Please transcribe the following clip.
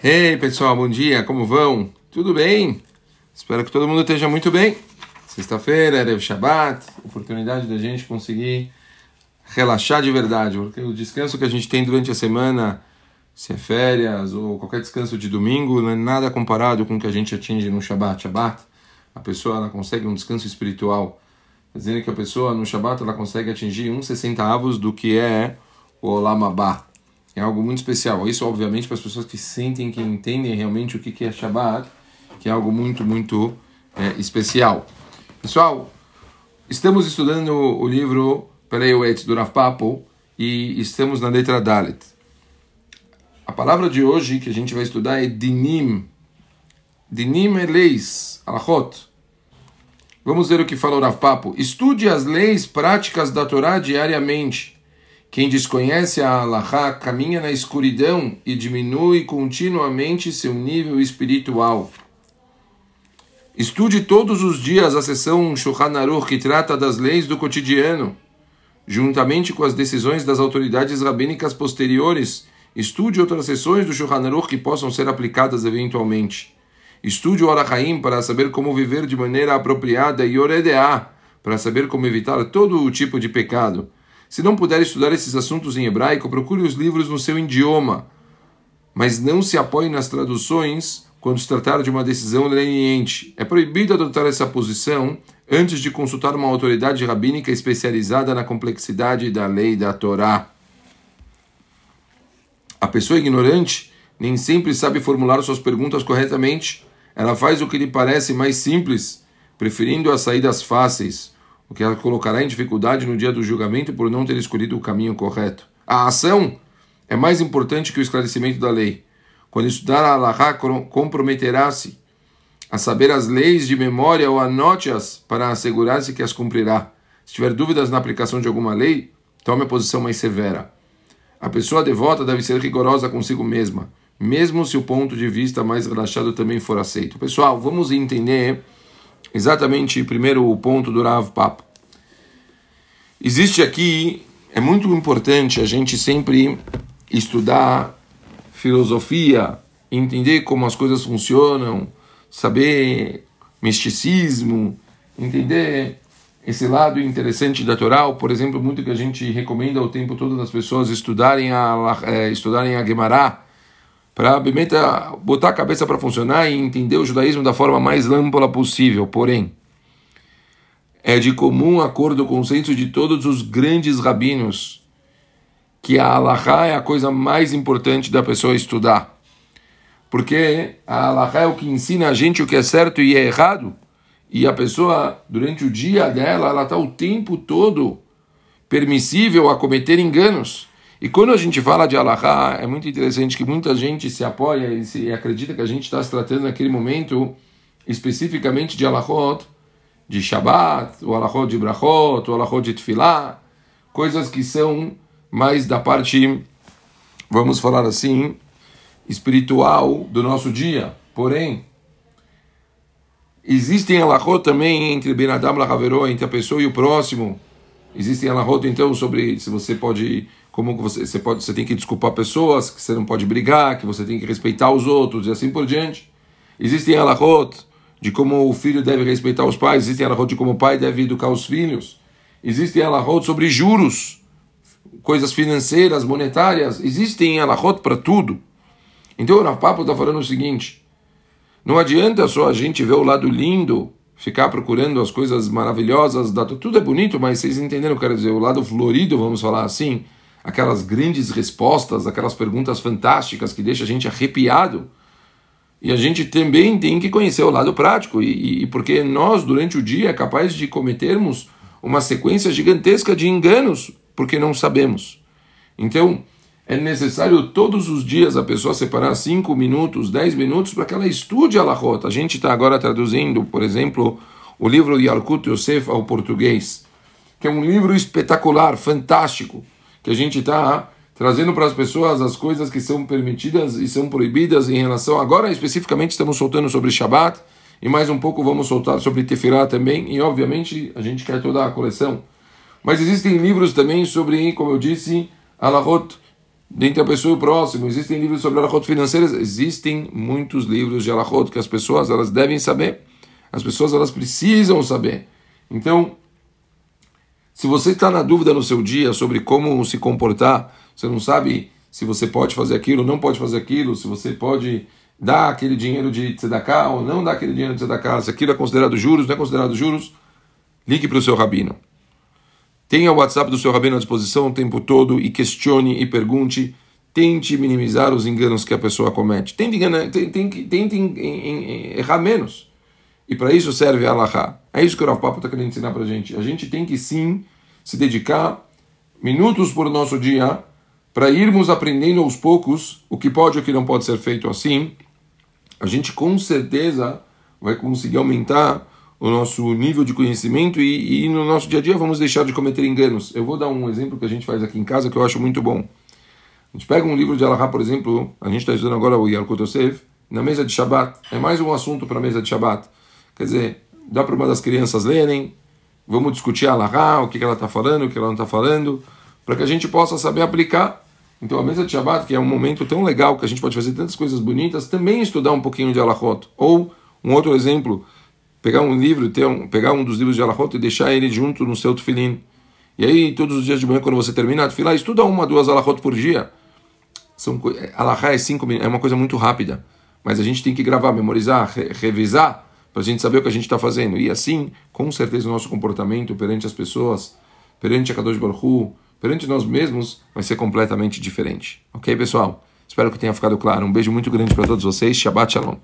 Ei pessoal, bom dia, como vão? Tudo bem? Espero que todo mundo esteja muito bem. Sexta-feira, Erev Shabbat, oportunidade da gente conseguir relaxar de verdade, porque o descanso que a gente tem durante a semana, se é férias ou qualquer descanso de domingo, não é nada comparado com o que a gente atinge no Shabbat. Shabbat, a pessoa ela consegue um descanso espiritual. Dizendo que a pessoa no Shabbat ela consegue atingir uns 60 avos do que é o Olam Abba. É algo muito especial. Isso, obviamente, para as pessoas que sentem, que entendem realmente o que é Shabbat, que é algo muito, muito é, especial. Pessoal, estamos estudando o livro Pereuet do Rav Papo e estamos na letra Dalet. A palavra de hoje que a gente vai estudar é Dinim. Dinim é leis, alachot. Vamos ver o que fala o Rav Papo. Estude as leis práticas da Torá diariamente quem desconhece a Allahá caminha na escuridão e diminui continuamente seu nível espiritual. Estude todos os dias a sessão Shulchan Aruch que trata das leis do cotidiano, juntamente com as decisões das autoridades rabínicas posteriores. Estude outras sessões do Shulchan Aruch que possam ser aplicadas eventualmente. Estude o Arahaim para saber como viver de maneira apropriada e Oredeá para saber como evitar todo o tipo de pecado. Se não puder estudar esses assuntos em hebraico, procure os livros no seu idioma, mas não se apoie nas traduções quando se tratar de uma decisão leniente. É proibido adotar essa posição antes de consultar uma autoridade rabínica especializada na complexidade da lei da Torá. A pessoa ignorante nem sempre sabe formular suas perguntas corretamente. Ela faz o que lhe parece mais simples, preferindo as saídas fáceis o que a colocará em dificuldade no dia do julgamento por não ter escolhido o caminho correto. A ação é mais importante que o esclarecimento da lei. Quando estudar a Allahá, comprometerá-se a saber as leis de memória ou anote-as para assegurar-se que as cumprirá. Se tiver dúvidas na aplicação de alguma lei, tome a posição mais severa. A pessoa devota deve ser rigorosa consigo mesma, mesmo se o ponto de vista mais relaxado também for aceito. Pessoal, vamos entender exatamente primeiro o ponto do Rav Papo. Existe aqui, é muito importante a gente sempre estudar filosofia, entender como as coisas funcionam, saber misticismo, entender esse lado interessante da Torá, por exemplo, muito que a gente recomenda o tempo todo das pessoas estudarem a, é, estudarem a Gemara, para botar a cabeça para funcionar e entender o judaísmo da forma mais ampla possível. Porém, é de comum acordo com o consenso de todos os grandes rabinos que a Allahá é a coisa mais importante da pessoa estudar. Porque a Allahá é o que ensina a gente o que é certo e é errado. E a pessoa, durante o dia dela, ela está o tempo todo permissível a cometer enganos. E quando a gente fala de Allahá, é muito interessante que muita gente se apoia e, se, acredita que a gente está se tratando naquele momento especificamente de Allahot, de Shabbat, o Allahot de Brachot, o Allahot de Tfilah, coisas que são mais da parte, vamos falar assim, espiritual do nosso dia. Porém, existem Allahot também entre Ben Adam e entre a pessoa e o próximo. Existem Allahot, então, sobre se você pode como você, você, pode, você tem que desculpar pessoas, que você não pode brigar, que você tem que respeitar os outros e assim por diante. Existem alahot de como o filho deve respeitar os pais, existem alahot de como o pai deve educar os filhos, existem alahot sobre juros, coisas financeiras, monetárias, existem alahot para tudo. Então o Rav está falando o seguinte, não adianta só a gente ver o lado lindo, ficar procurando as coisas maravilhosas, tudo é bonito, mas vocês entenderam o que eu quero dizer, o lado florido, vamos falar assim, aquelas grandes respostas, aquelas perguntas fantásticas que deixa a gente arrepiado. E a gente também tem que conhecer o lado prático, e, e porque nós, durante o dia, é capaz de cometermos uma sequência gigantesca de enganos, porque não sabemos. Então, é necessário todos os dias a pessoa separar 5 minutos, 10 minutos para que ela estude a Lahot. A gente está agora traduzindo, por exemplo, o livro de Yalkut Yosef ao português, que é um livro espetacular, fantástico que a gente está trazendo para as pessoas as coisas que são permitidas e são proibidas em relação. Agora, especificamente, estamos soltando sobre Shabat e mais um pouco vamos soltar sobre Tefilá também. E, obviamente, a gente quer toda a coleção. Mas existem livros também sobre, como eu disse, Alahot dentre a pessoa e o próximo. Existem livros sobre alahot financeiras, existem muitos livros de alahot que as pessoas elas devem saber. As pessoas elas precisam saber. Então, se você está na dúvida no seu dia sobre como se comportar, você não sabe se você pode fazer aquilo, não pode fazer aquilo, se você pode dar aquele dinheiro de tzedakah ou não dar aquele dinheiro de tzedakah, se aquilo é considerado juros, não é considerado juros, ligue para o seu rabino. Tenha o WhatsApp do seu rabino à disposição o tempo todo e questione e pergunte. Tente minimizar os enganos que a pessoa comete. Tente, enganar, tente, tente errar menos. E para isso serve a Allahá. É isso que o Rav Papa está querendo ensinar para a gente. A gente tem que sim se dedicar minutos por nosso dia para irmos aprendendo aos poucos o que pode e o que não pode ser feito assim. A gente com certeza vai conseguir aumentar o nosso nível de conhecimento e, e, no nosso dia a dia vamos deixar de cometer enganos. Eu vou dar um exemplo que a gente faz aqui em casa que eu acho muito bom. A gente pega um livro de Alahá, por exemplo, a gente está estudando agora o Yarkut Yosef, na mesa de Shabbat. É mais um assunto para a mesa de Shabbat. Quer dizer, dá para uma das crianças lerem, vamos discutir a Alahá, o que, que ela está falando, o que ela não está falando, para que a gente possa saber aplicar. Então a mesa de Shabbat, que é um momento tão legal que a gente pode fazer tantas coisas bonitas, também estudar um pouquinho de Alahot. Ou um outro exemplo, pegar um livro, ter um, pegar um dos livros de Alahot e deixar ele junto no seu tefilim. E aí, todos os dias de manhã, quando você termina a estuda uma, duas Alahot por dia. São, Alahá é cinco é uma coisa muito rápida. Mas a gente tem que gravar, memorizar, re, revisar, para a gente saber o que a gente está fazendo. E assim, com certeza, o nosso comportamento perante as pessoas, perante a Kadosh Baruch Hu, perante nós mesmos, vai ser completamente diferente. Ok, pessoal? Espero que tenha ficado claro. Um beijo muito grande para todos vocês. Shabbat Shalom.